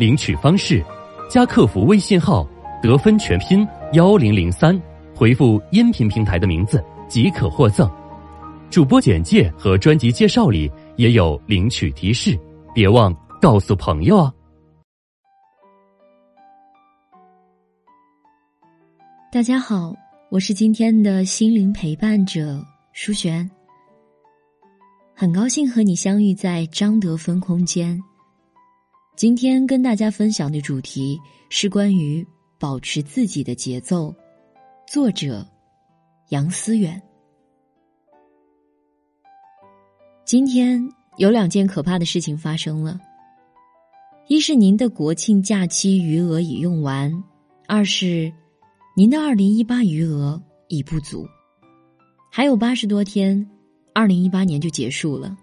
领取方式：加客服微信号“得分全拼幺零零三”，回复音频平台的名字即可获赠。主播简介和专辑介绍里也有领取提示，别忘告诉朋友啊！大家好，我是今天的心灵陪伴者舒璇，很高兴和你相遇在张德芬空间。今天跟大家分享的主题是关于保持自己的节奏，作者杨思远。今天有两件可怕的事情发生了，一是您的国庆假期余额已用完，二是。您的二零一八余额已不足，还有八十多天，二零一八年就结束了。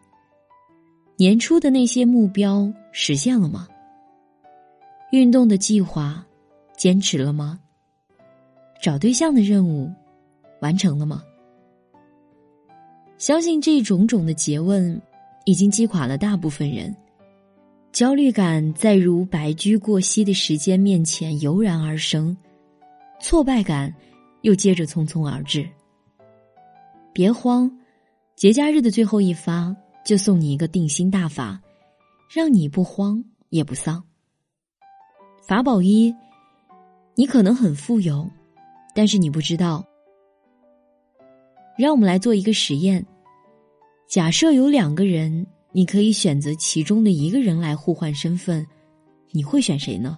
年初的那些目标实现了吗？运动的计划坚持了吗？找对象的任务完成了吗？相信这种种的诘问已经击垮了大部分人，焦虑感在如白驹过隙的时间面前油然而生。挫败感又接着匆匆而至。别慌，节假日的最后一发就送你一个定心大法，让你不慌也不丧。法宝一：你可能很富有，但是你不知道。让我们来做一个实验：假设有两个人，你可以选择其中的一个人来互换身份，你会选谁呢？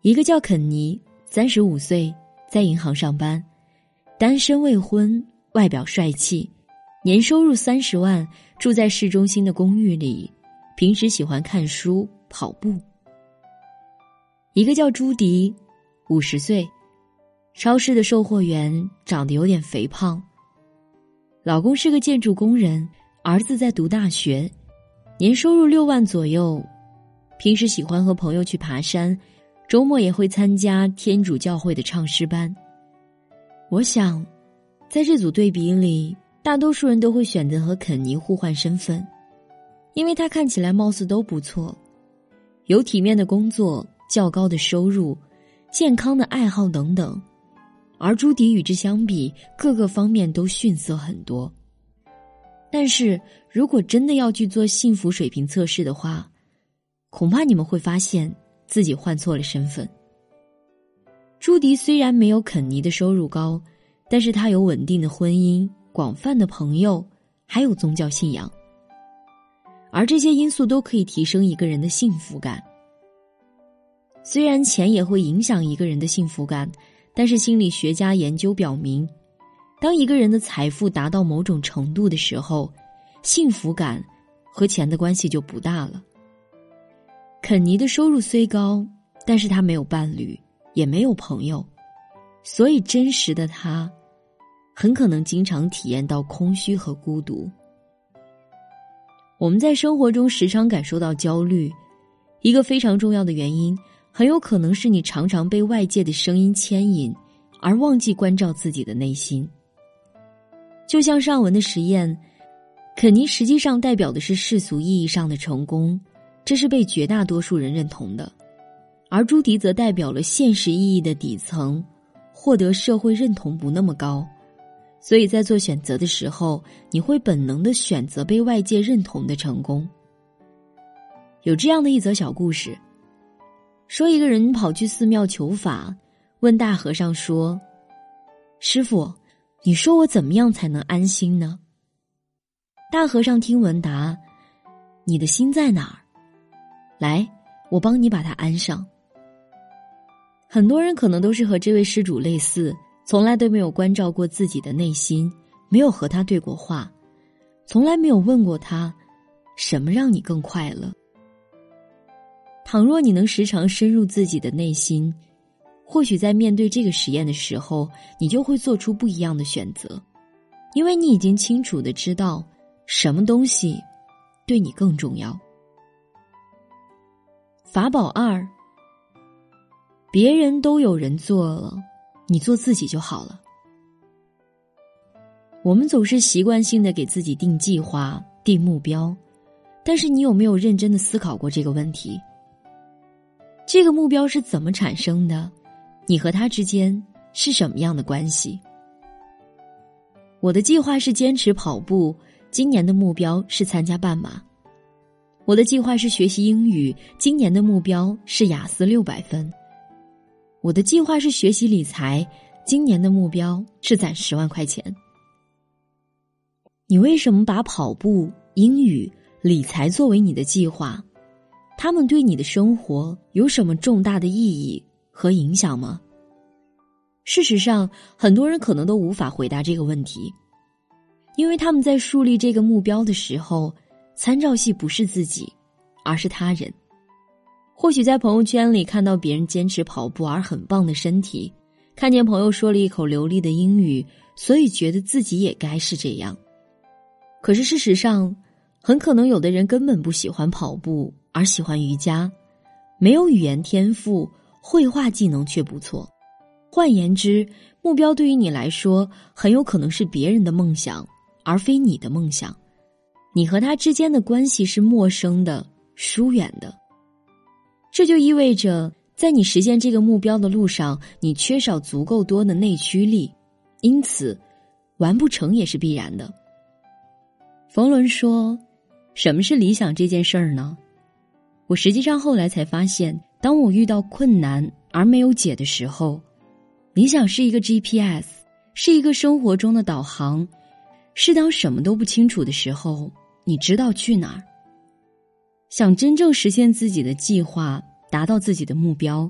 一个叫肯尼，三十五岁，在银行上班，单身未婚，外表帅气，年收入三十万，住在市中心的公寓里，平时喜欢看书、跑步。一个叫朱迪，五十岁，超市的售货员，长得有点肥胖。老公是个建筑工人，儿子在读大学，年收入六万左右，平时喜欢和朋友去爬山。周末也会参加天主教会的唱诗班。我想，在这组对比里，大多数人都会选择和肯尼互换身份，因为他看起来貌似都不错，有体面的工作、较高的收入、健康的爱好等等，而朱迪与之相比，各个方面都逊色很多。但是如果真的要去做幸福水平测试的话，恐怕你们会发现。自己换错了身份。朱迪虽然没有肯尼的收入高，但是他有稳定的婚姻、广泛的朋友，还有宗教信仰。而这些因素都可以提升一个人的幸福感。虽然钱也会影响一个人的幸福感，但是心理学家研究表明，当一个人的财富达到某种程度的时候，幸福感和钱的关系就不大了。肯尼的收入虽高，但是他没有伴侣，也没有朋友，所以真实的他，很可能经常体验到空虚和孤独。我们在生活中时常感受到焦虑，一个非常重要的原因，很有可能是你常常被外界的声音牵引，而忘记关照自己的内心。就像上文的实验，肯尼实际上代表的是世俗意义上的成功。这是被绝大多数人认同的，而朱迪则代表了现实意义的底层，获得社会认同不那么高，所以在做选择的时候，你会本能的选择被外界认同的成功。有这样的一则小故事，说一个人跑去寺庙求法，问大和尚说：“师傅，你说我怎么样才能安心呢？”大和尚听闻答：“你的心在哪儿？”来，我帮你把它安上。很多人可能都是和这位施主类似，从来都没有关照过自己的内心，没有和他对过话，从来没有问过他，什么让你更快乐。倘若你能时常深入自己的内心，或许在面对这个实验的时候，你就会做出不一样的选择，因为你已经清楚的知道什么东西对你更重要。法宝二：别人都有人做了，你做自己就好了。我们总是习惯性的给自己定计划、定目标，但是你有没有认真的思考过这个问题？这个目标是怎么产生的？你和他之间是什么样的关系？我的计划是坚持跑步，今年的目标是参加半马。我的计划是学习英语，今年的目标是雅思六百分。我的计划是学习理财，今年的目标是攒十万块钱。你为什么把跑步、英语、理财作为你的计划？他们对你的生活有什么重大的意义和影响吗？事实上，很多人可能都无法回答这个问题，因为他们在树立这个目标的时候，参照系不是自己，而是他人。或许在朋友圈里看到别人坚持跑步而很棒的身体，看见朋友说了一口流利的英语，所以觉得自己也该是这样。可是事实上，很可能有的人根本不喜欢跑步，而喜欢瑜伽，没有语言天赋，绘画技能却不错。换言之，目标对于你来说，很有可能是别人的梦想，而非你的梦想。你和他之间的关系是陌生的、疏远的。这就意味着，在你实现这个目标的路上，你缺少足够多的内驱力，因此，完不成也是必然的。冯仑说：“什么是理想这件事儿呢？我实际上后来才发现，当我遇到困难而没有解的时候，理想是一个 GPS，是一个生活中的导航，是当什么都不清楚的时候，你知道去哪儿。想真正实现自己的计划，达到自己的目标，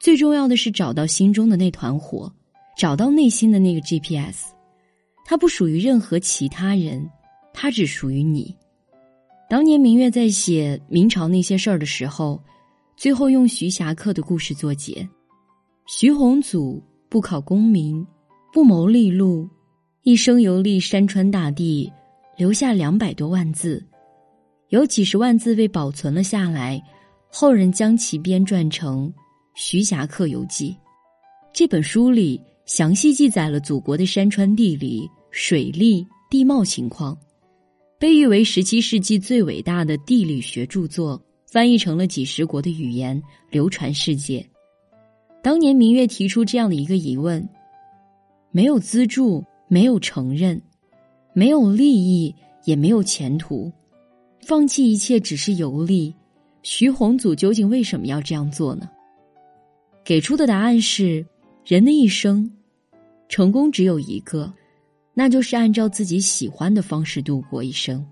最重要的是找到心中的那团火，找到内心的那个 GPS，它不属于任何其他人。”它只属于你。当年明月在写明朝那些事儿的时候，最后用徐霞客的故事作结。徐宏祖不考功名，不谋利禄，一生游历山川大地，留下两百多万字，有几十万字被保存了下来，后人将其编撰成《徐霞客游记》。这本书里详细记载了祖国的山川地理、水利、地貌情况。被誉为十七世纪最伟大的地理学著作，翻译成了几十国的语言，流传世界。当年明月提出这样的一个疑问：没有资助，没有承认，没有利益，也没有前途，放弃一切只是游历。徐宏祖究竟为什么要这样做呢？给出的答案是：人的一生，成功只有一个。那就是按照自己喜欢的方式度过一生，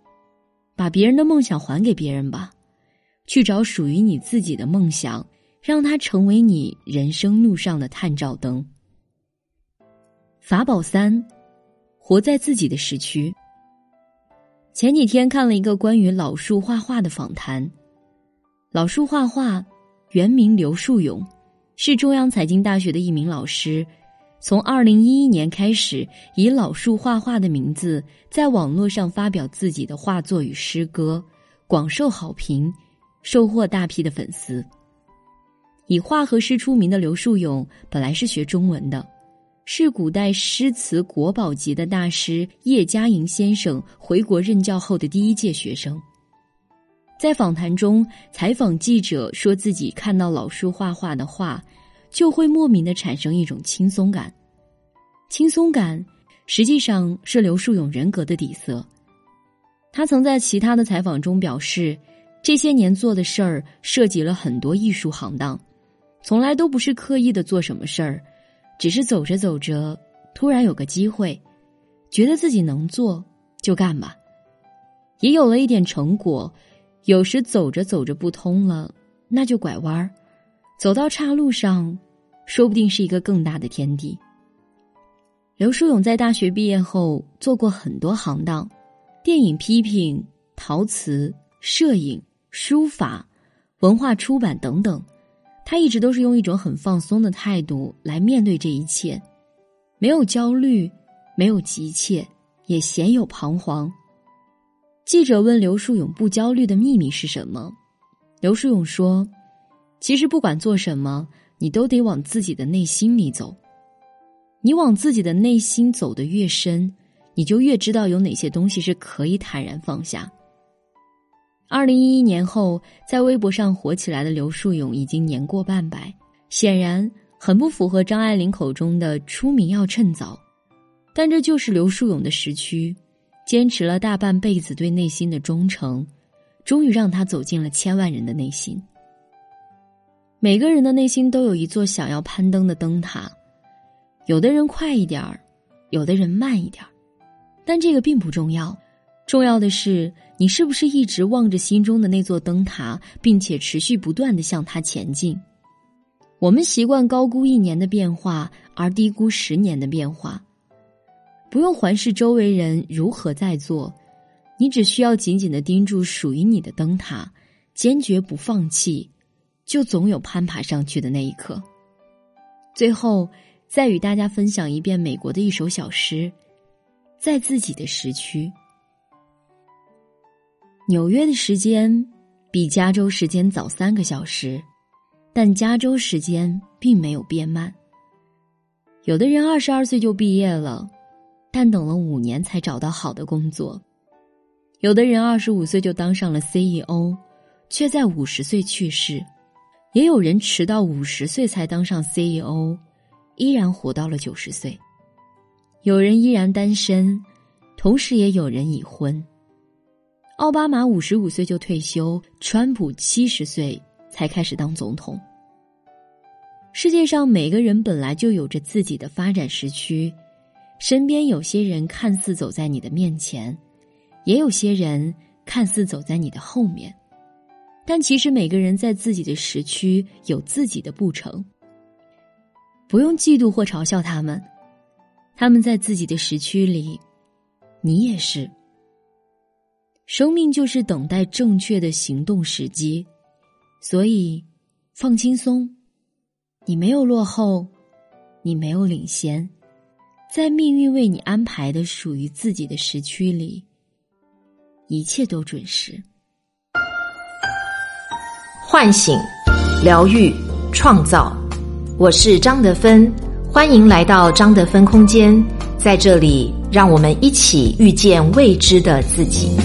把别人的梦想还给别人吧，去找属于你自己的梦想，让它成为你人生路上的探照灯。法宝三，活在自己的时区。前几天看了一个关于老树画画的访谈，老树画画，原名刘树勇，是中央财经大学的一名老师。从二零一一年开始，以老树画画的名字在网络上发表自己的画作与诗歌，广受好评，收获大批的粉丝。以画和诗出名的刘树勇，本来是学中文的，是古代诗词国宝级的大师叶嘉莹先生回国任教后的第一届学生。在访谈中，采访记者说自己看到老树画画的画。就会莫名的产生一种轻松感，轻松感实际上是刘树勇人格的底色。他曾在其他的采访中表示，这些年做的事儿涉及了很多艺术行当，从来都不是刻意的做什么事儿，只是走着走着，突然有个机会，觉得自己能做就干吧，也有了一点成果。有时走着走着不通了，那就拐弯儿，走到岔路上。说不定是一个更大的天地。刘书勇在大学毕业后做过很多行当，电影批评、陶瓷、摄影、书法、文化出版等等，他一直都是用一种很放松的态度来面对这一切，没有焦虑，没有急切，也鲜有彷徨。记者问刘树勇：“不焦虑的秘密是什么？”刘树勇说：“其实不管做什么，你都得往自己的内心里走。你往自己的内心走得越深，你就越知道有哪些东西是可以坦然放下。”二零一一年后，在微博上火起来的刘树勇已经年过半百，显然很不符合张爱玲口中的“出名要趁早”，但这就是刘树勇的时区。坚持了大半辈子对内心的忠诚，终于让他走进了千万人的内心。每个人的内心都有一座想要攀登的灯塔，有的人快一点儿，有的人慢一点儿，但这个并不重要。重要的是，你是不是一直望着心中的那座灯塔，并且持续不断的向它前进？我们习惯高估一年的变化，而低估十年的变化。不用环视周围人如何在做，你只需要紧紧的盯住属于你的灯塔，坚决不放弃，就总有攀爬上去的那一刻。最后，再与大家分享一遍美国的一首小诗：在自己的时区。纽约的时间比加州时间早三个小时，但加州时间并没有变慢。有的人二十二岁就毕业了。但等了五年才找到好的工作，有的人二十五岁就当上了 CEO，却在五十岁去世；也有人迟到五十岁才当上 CEO，依然活到了九十岁。有人依然单身，同时也有人已婚。奥巴马五十五岁就退休，川普七十岁才开始当总统。世界上每个人本来就有着自己的发展时区。身边有些人看似走在你的面前，也有些人看似走在你的后面，但其实每个人在自己的时区有自己的步程。不用嫉妒或嘲笑他们，他们在自己的时区里，你也是。生命就是等待正确的行动时机，所以放轻松，你没有落后，你没有领先。在命运为你安排的属于自己的时区里，一切都准时。唤醒、疗愈、创造，我是张德芬，欢迎来到张德芬空间，在这里，让我们一起遇见未知的自己。